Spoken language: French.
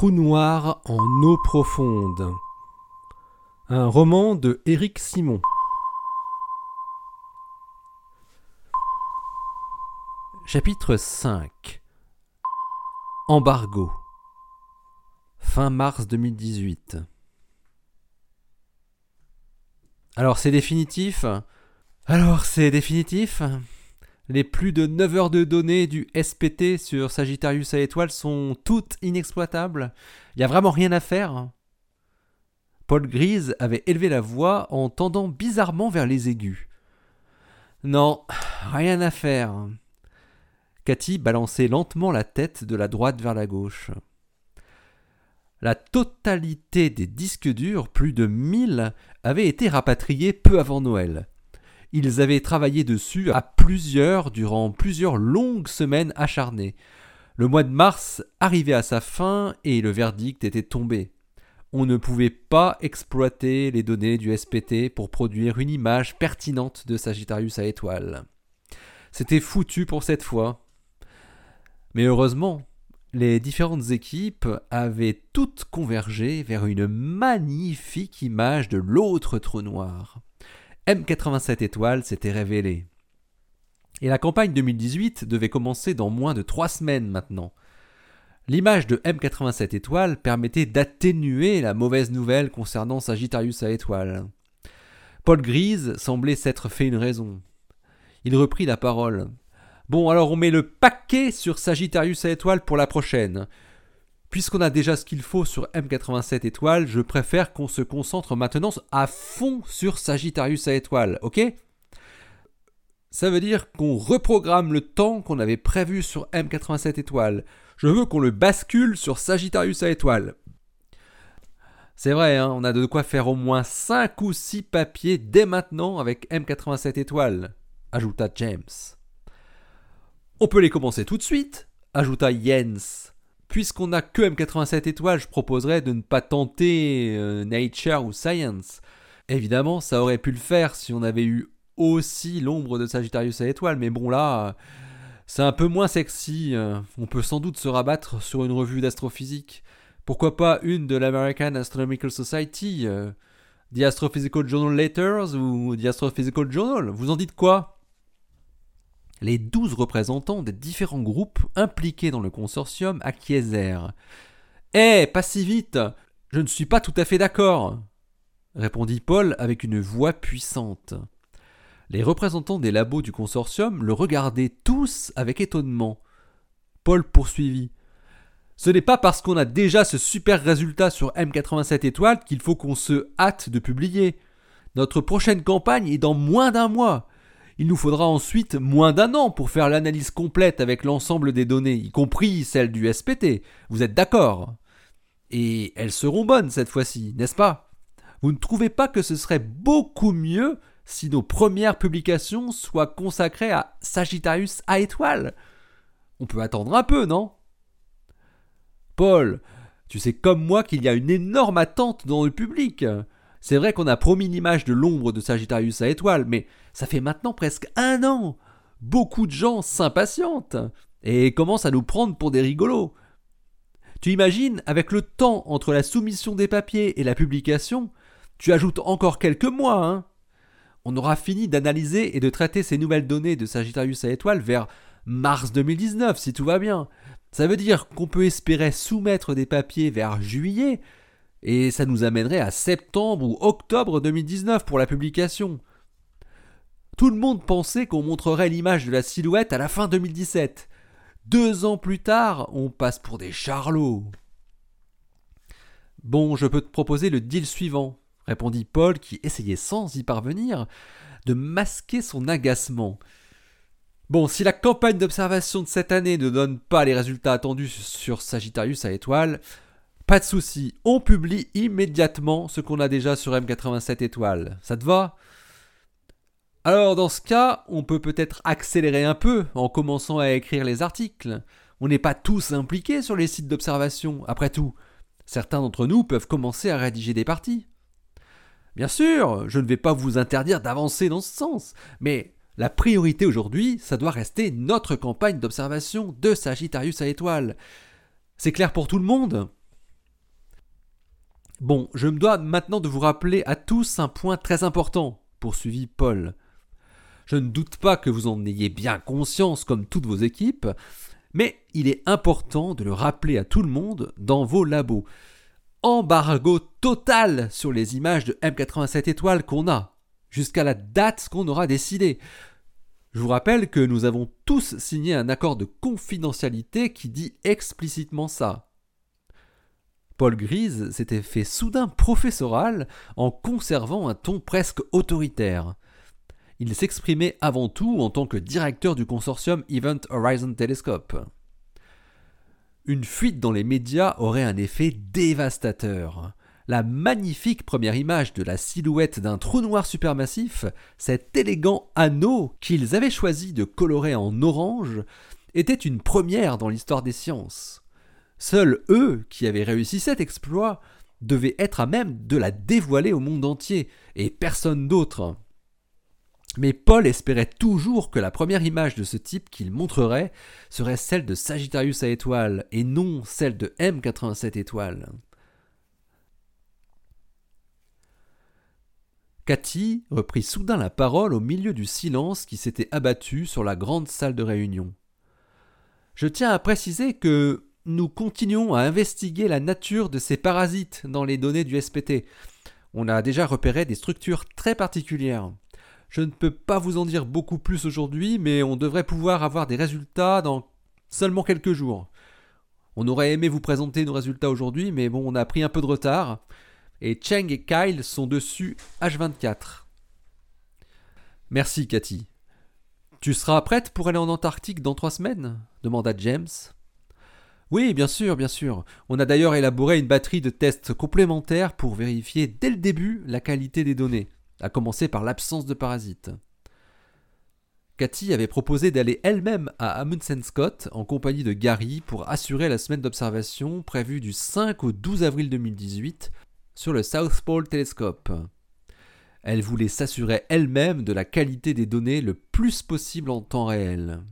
Trou noir en eau profonde. Un roman de Éric Simon. Chapitre 5 Embargo. Fin mars 2018 Alors c'est définitif? Alors c'est définitif? Les plus de 9 heures de données du SPT sur Sagittarius à étoile sont toutes inexploitables. Il n'y a vraiment rien à faire. Paul Grise avait élevé la voix en tendant bizarrement vers les aigus. Non, rien à faire. Cathy balançait lentement la tête de la droite vers la gauche. La totalité des disques durs, plus de 1000, avaient été rapatriés peu avant Noël. Ils avaient travaillé dessus à plusieurs durant plusieurs longues semaines acharnées. Le mois de mars arrivait à sa fin et le verdict était tombé. On ne pouvait pas exploiter les données du SPT pour produire une image pertinente de Sagittarius à étoile. C'était foutu pour cette fois. Mais heureusement, les différentes équipes avaient toutes convergé vers une magnifique image de l'autre trou noir. M87 étoiles s'était révélé. Et la campagne 2018 devait commencer dans moins de trois semaines maintenant. L'image de M87 étoiles permettait d'atténuer la mauvaise nouvelle concernant Sagittarius à étoiles. Paul Grise semblait s'être fait une raison. Il reprit la parole. Bon, alors on met le paquet sur Sagittarius à étoiles pour la prochaine. Puisqu'on a déjà ce qu'il faut sur M87 étoiles, je préfère qu'on se concentre maintenant à fond sur Sagittarius à étoiles, ok? Ça veut dire qu'on reprogramme le temps qu'on avait prévu sur M87 étoiles. Je veux qu'on le bascule sur Sagittarius à étoiles. C'est vrai, hein, on a de quoi faire au moins 5 ou 6 papiers dès maintenant avec M87 étoiles, ajouta James. On peut les commencer tout de suite, ajouta Jens. Puisqu'on n'a que M87 étoiles, je proposerais de ne pas tenter euh, Nature ou Science. Évidemment, ça aurait pu le faire si on avait eu aussi l'ombre de Sagittarius à étoile, mais bon là, c'est un peu moins sexy. Euh. On peut sans doute se rabattre sur une revue d'astrophysique. Pourquoi pas une de l'American Astronomical Society, euh, The Astrophysical Journal Letters ou The Astrophysical Journal? Vous en dites quoi? Les douze représentants des différents groupes impliqués dans le consortium acquiescèrent. Eh, pas si vite Je ne suis pas tout à fait d'accord répondit Paul avec une voix puissante. Les représentants des labos du consortium le regardaient tous avec étonnement. Paul poursuivit. Ce n'est pas parce qu'on a déjà ce super résultat sur M87 étoiles qu'il faut qu'on se hâte de publier. Notre prochaine campagne est dans moins d'un mois. Il nous faudra ensuite moins d'un an pour faire l'analyse complète avec l'ensemble des données, y compris celles du SPT. Vous êtes d'accord? Et elles seront bonnes cette fois-ci, n'est-ce pas? Vous ne trouvez pas que ce serait beaucoup mieux si nos premières publications soient consacrées à Sagittarius à étoile? On peut attendre un peu, non? Paul, tu sais comme moi qu'il y a une énorme attente dans le public. C'est vrai qu'on a promis l'image de l'ombre de Sagittarius à étoile, mais ça fait maintenant presque un an. Beaucoup de gens s'impatientent et commencent à nous prendre pour des rigolos. Tu imagines, avec le temps entre la soumission des papiers et la publication, tu ajoutes encore quelques mois, hein On aura fini d'analyser et de traiter ces nouvelles données de Sagittarius à étoile vers mars 2019, si tout va bien. Ça veut dire qu'on peut espérer soumettre des papiers vers juillet, et ça nous amènerait à septembre ou octobre 2019 pour la publication. Tout le monde pensait qu'on montrerait l'image de la silhouette à la fin 2017. Deux ans plus tard, on passe pour des charlots. Bon, je peux te proposer le deal suivant, répondit Paul, qui essayait sans y parvenir de masquer son agacement. Bon, si la campagne d'observation de cette année ne donne pas les résultats attendus sur Sagittarius à étoile, pas de souci, on publie immédiatement ce qu'on a déjà sur M87 étoiles. Ça te va? Alors dans ce cas, on peut peut-être accélérer un peu en commençant à écrire les articles. On n'est pas tous impliqués sur les sites d'observation, après tout. Certains d'entre nous peuvent commencer à rédiger des parties. Bien sûr, je ne vais pas vous interdire d'avancer dans ce sens, mais la priorité aujourd'hui, ça doit rester notre campagne d'observation de Sagittarius à étoile. C'est clair pour tout le monde? Bon, je me dois maintenant de vous rappeler à tous un point très important, poursuivit Paul. Je ne doute pas que vous en ayez bien conscience comme toutes vos équipes, mais il est important de le rappeler à tout le monde dans vos labos. Embargo total sur les images de M87 étoiles qu'on a, jusqu'à la date qu'on aura décidé. Je vous rappelle que nous avons tous signé un accord de confidentialité qui dit explicitement ça. Paul Grise s'était fait soudain professoral en conservant un ton presque autoritaire. Il s'exprimait avant tout en tant que directeur du consortium Event Horizon Telescope. Une fuite dans les médias aurait un effet dévastateur. La magnifique première image de la silhouette d'un trou noir supermassif, cet élégant anneau qu'ils avaient choisi de colorer en orange, était une première dans l'histoire des sciences. Seuls eux, qui avaient réussi cet exploit, devaient être à même de la dévoiler au monde entier, et personne d'autre. Mais Paul espérait toujours que la première image de ce type qu'il montrerait serait celle de Sagittarius à étoile, et non celle de M87 étoile. Cathy reprit soudain la parole au milieu du silence qui s'était abattu sur la grande salle de réunion. Je tiens à préciser que nous continuons à investiguer la nature de ces parasites dans les données du SPT. On a déjà repéré des structures très particulières. Je ne peux pas vous en dire beaucoup plus aujourd'hui, mais on devrait pouvoir avoir des résultats dans seulement quelques jours. On aurait aimé vous présenter nos résultats aujourd'hui, mais bon, on a pris un peu de retard. Et Cheng et Kyle sont dessus H24. Merci, Cathy. Tu seras prête pour aller en Antarctique dans trois semaines? demanda James. Oui, bien sûr, bien sûr. On a d'ailleurs élaboré une batterie de tests complémentaires pour vérifier dès le début la qualité des données, à commencer par l'absence de parasites. Cathy avait proposé d'aller elle-même à Amundsen Scott en compagnie de Gary pour assurer la semaine d'observation prévue du 5 au 12 avril 2018 sur le South Pole Telescope. Elle voulait s'assurer elle-même de la qualité des données le plus possible en temps réel.